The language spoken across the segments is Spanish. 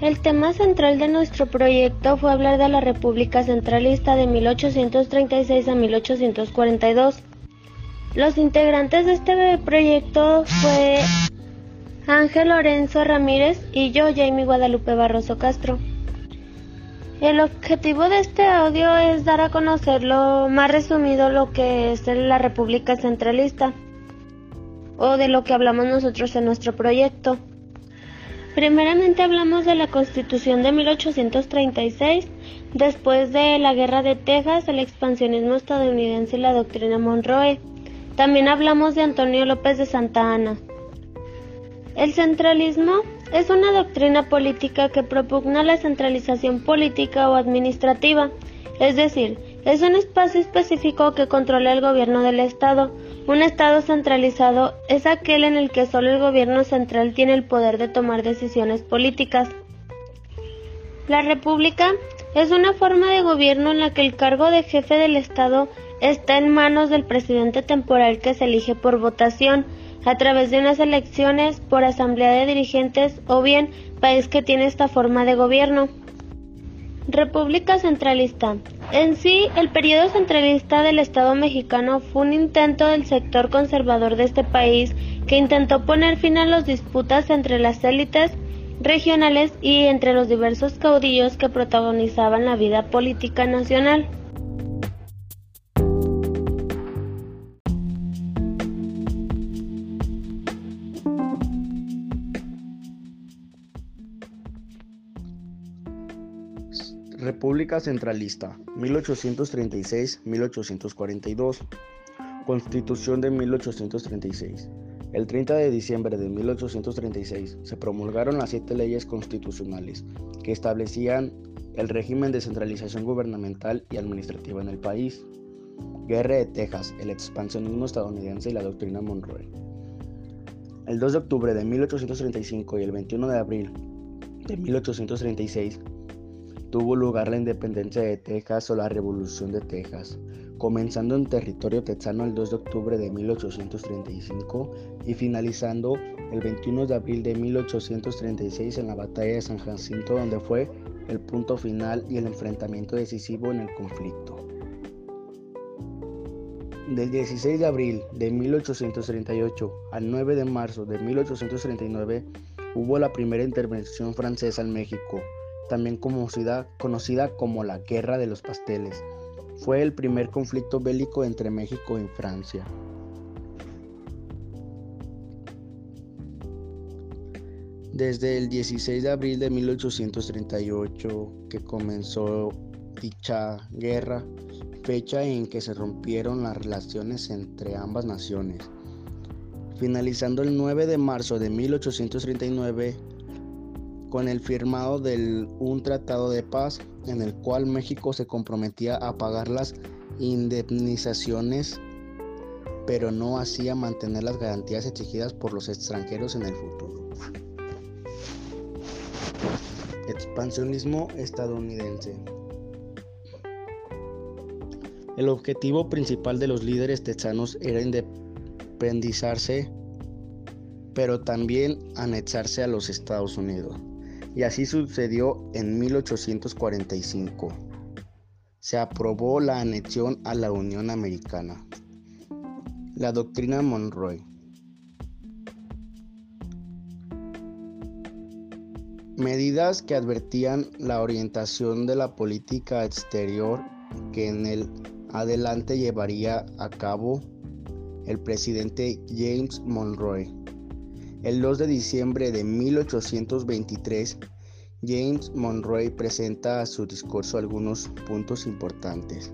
El tema central de nuestro proyecto fue hablar de la República Centralista de 1836 a 1842. Los integrantes de este proyecto fue Ángel Lorenzo Ramírez y yo, Jamie Guadalupe Barroso Castro. El objetivo de este audio es dar a conocer lo más resumido lo que es la República Centralista o de lo que hablamos nosotros en nuestro proyecto. Primeramente hablamos de la Constitución de 1836, después de la Guerra de Texas, el expansionismo estadounidense y la doctrina Monroe. También hablamos de Antonio López de Santa Ana. El centralismo es una doctrina política que propugna la centralización política o administrativa, es decir, es un espacio específico que controla el gobierno del Estado. Un Estado centralizado es aquel en el que solo el gobierno central tiene el poder de tomar decisiones políticas. La República es una forma de gobierno en la que el cargo de jefe del Estado está en manos del presidente temporal que se elige por votación a través de unas elecciones por asamblea de dirigentes o bien país que tiene esta forma de gobierno. República Centralista. En sí, el periodo centralista del Estado mexicano fue un intento del sector conservador de este país que intentó poner fin a las disputas entre las élites regionales y entre los diversos caudillos que protagonizaban la vida política nacional. República Centralista, 1836-1842. Constitución de 1836. El 30 de diciembre de 1836 se promulgaron las siete leyes constitucionales que establecían el régimen de centralización gubernamental y administrativa en el país. Guerra de Texas, el expansionismo estadounidense y la doctrina Monroe. El 2 de octubre de 1835 y el 21 de abril de 1836 tuvo lugar la independencia de Texas o la Revolución de Texas, comenzando en territorio texano el 2 de octubre de 1835 y finalizando el 21 de abril de 1836 en la batalla de San Jacinto donde fue el punto final y el enfrentamiento decisivo en el conflicto. Del 16 de abril de 1838 al 9 de marzo de 1839 hubo la primera intervención francesa en México, también conocida, conocida como la Guerra de los Pasteles. Fue el primer conflicto bélico entre México y Francia. Desde el 16 de abril de 1838 que comenzó dicha guerra, fecha en que se rompieron las relaciones entre ambas naciones. Finalizando el 9 de marzo de 1839 con el firmado de un tratado de paz en el cual México se comprometía a pagar las indemnizaciones, pero no hacía mantener las garantías exigidas por los extranjeros en el futuro. Expansionismo estadounidense. El objetivo principal de los líderes texanos era independizarse, pero también anexarse a los Estados Unidos y así sucedió en 1845. Se aprobó la anexión a la Unión Americana. La doctrina Monroe. Medidas que advertían la orientación de la política exterior que en el adelante llevaría a cabo el presidente James Monroe. El 2 de diciembre de 1823, James Monroe presenta a su discurso algunos puntos importantes.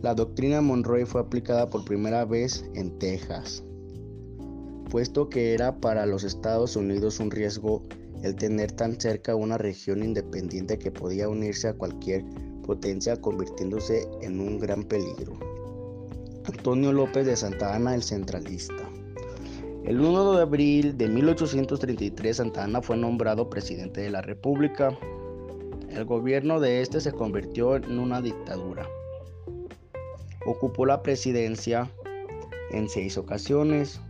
La doctrina Monroe fue aplicada por primera vez en Texas, puesto que era para los Estados Unidos un riesgo el tener tan cerca una región independiente que podía unirse a cualquier potencia convirtiéndose en un gran peligro. Antonio López de Santa Ana, el centralista. El 1 de abril de 1833 Santa Ana fue nombrado presidente de la República. El gobierno de este se convirtió en una dictadura. Ocupó la presidencia en seis ocasiones.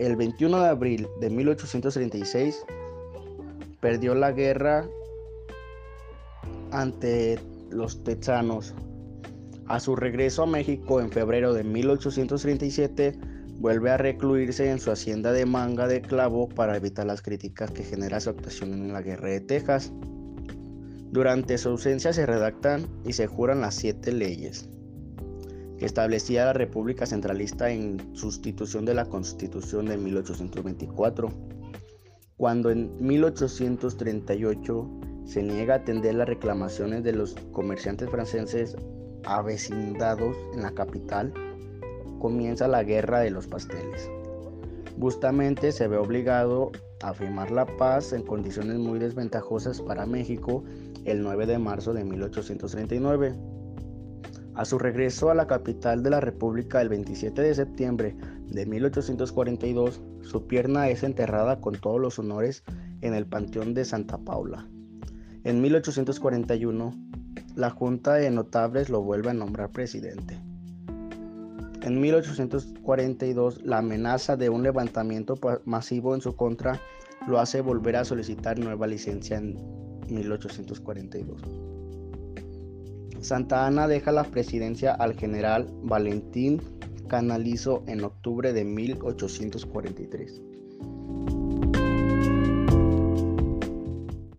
el 21 de abril de 1836 perdió la guerra ante los texanos. A su regreso a México en febrero de 1837, vuelve a recluirse en su hacienda de Manga de Clavo para evitar las críticas que genera su actuación en la guerra de Texas. Durante su ausencia se redactan y se juran las siete leyes que establecía la República Centralista en sustitución de la Constitución de 1824, cuando en 1838 se niega a atender las reclamaciones de los comerciantes franceses avecindados en la capital, comienza la Guerra de los Pasteles. Bustamante se ve obligado a firmar la paz en condiciones muy desventajosas para México el 9 de marzo de 1839 a su regreso a la capital de la República el 27 de septiembre de 1842, su pierna es enterrada con todos los honores en el Panteón de Santa Paula. En 1841, la Junta de Notables lo vuelve a nombrar presidente. En 1842, la amenaza de un levantamiento masivo en su contra lo hace volver a solicitar nueva licencia en 1842. Santa Ana deja la presidencia al general Valentín Canalizo en octubre de 1843.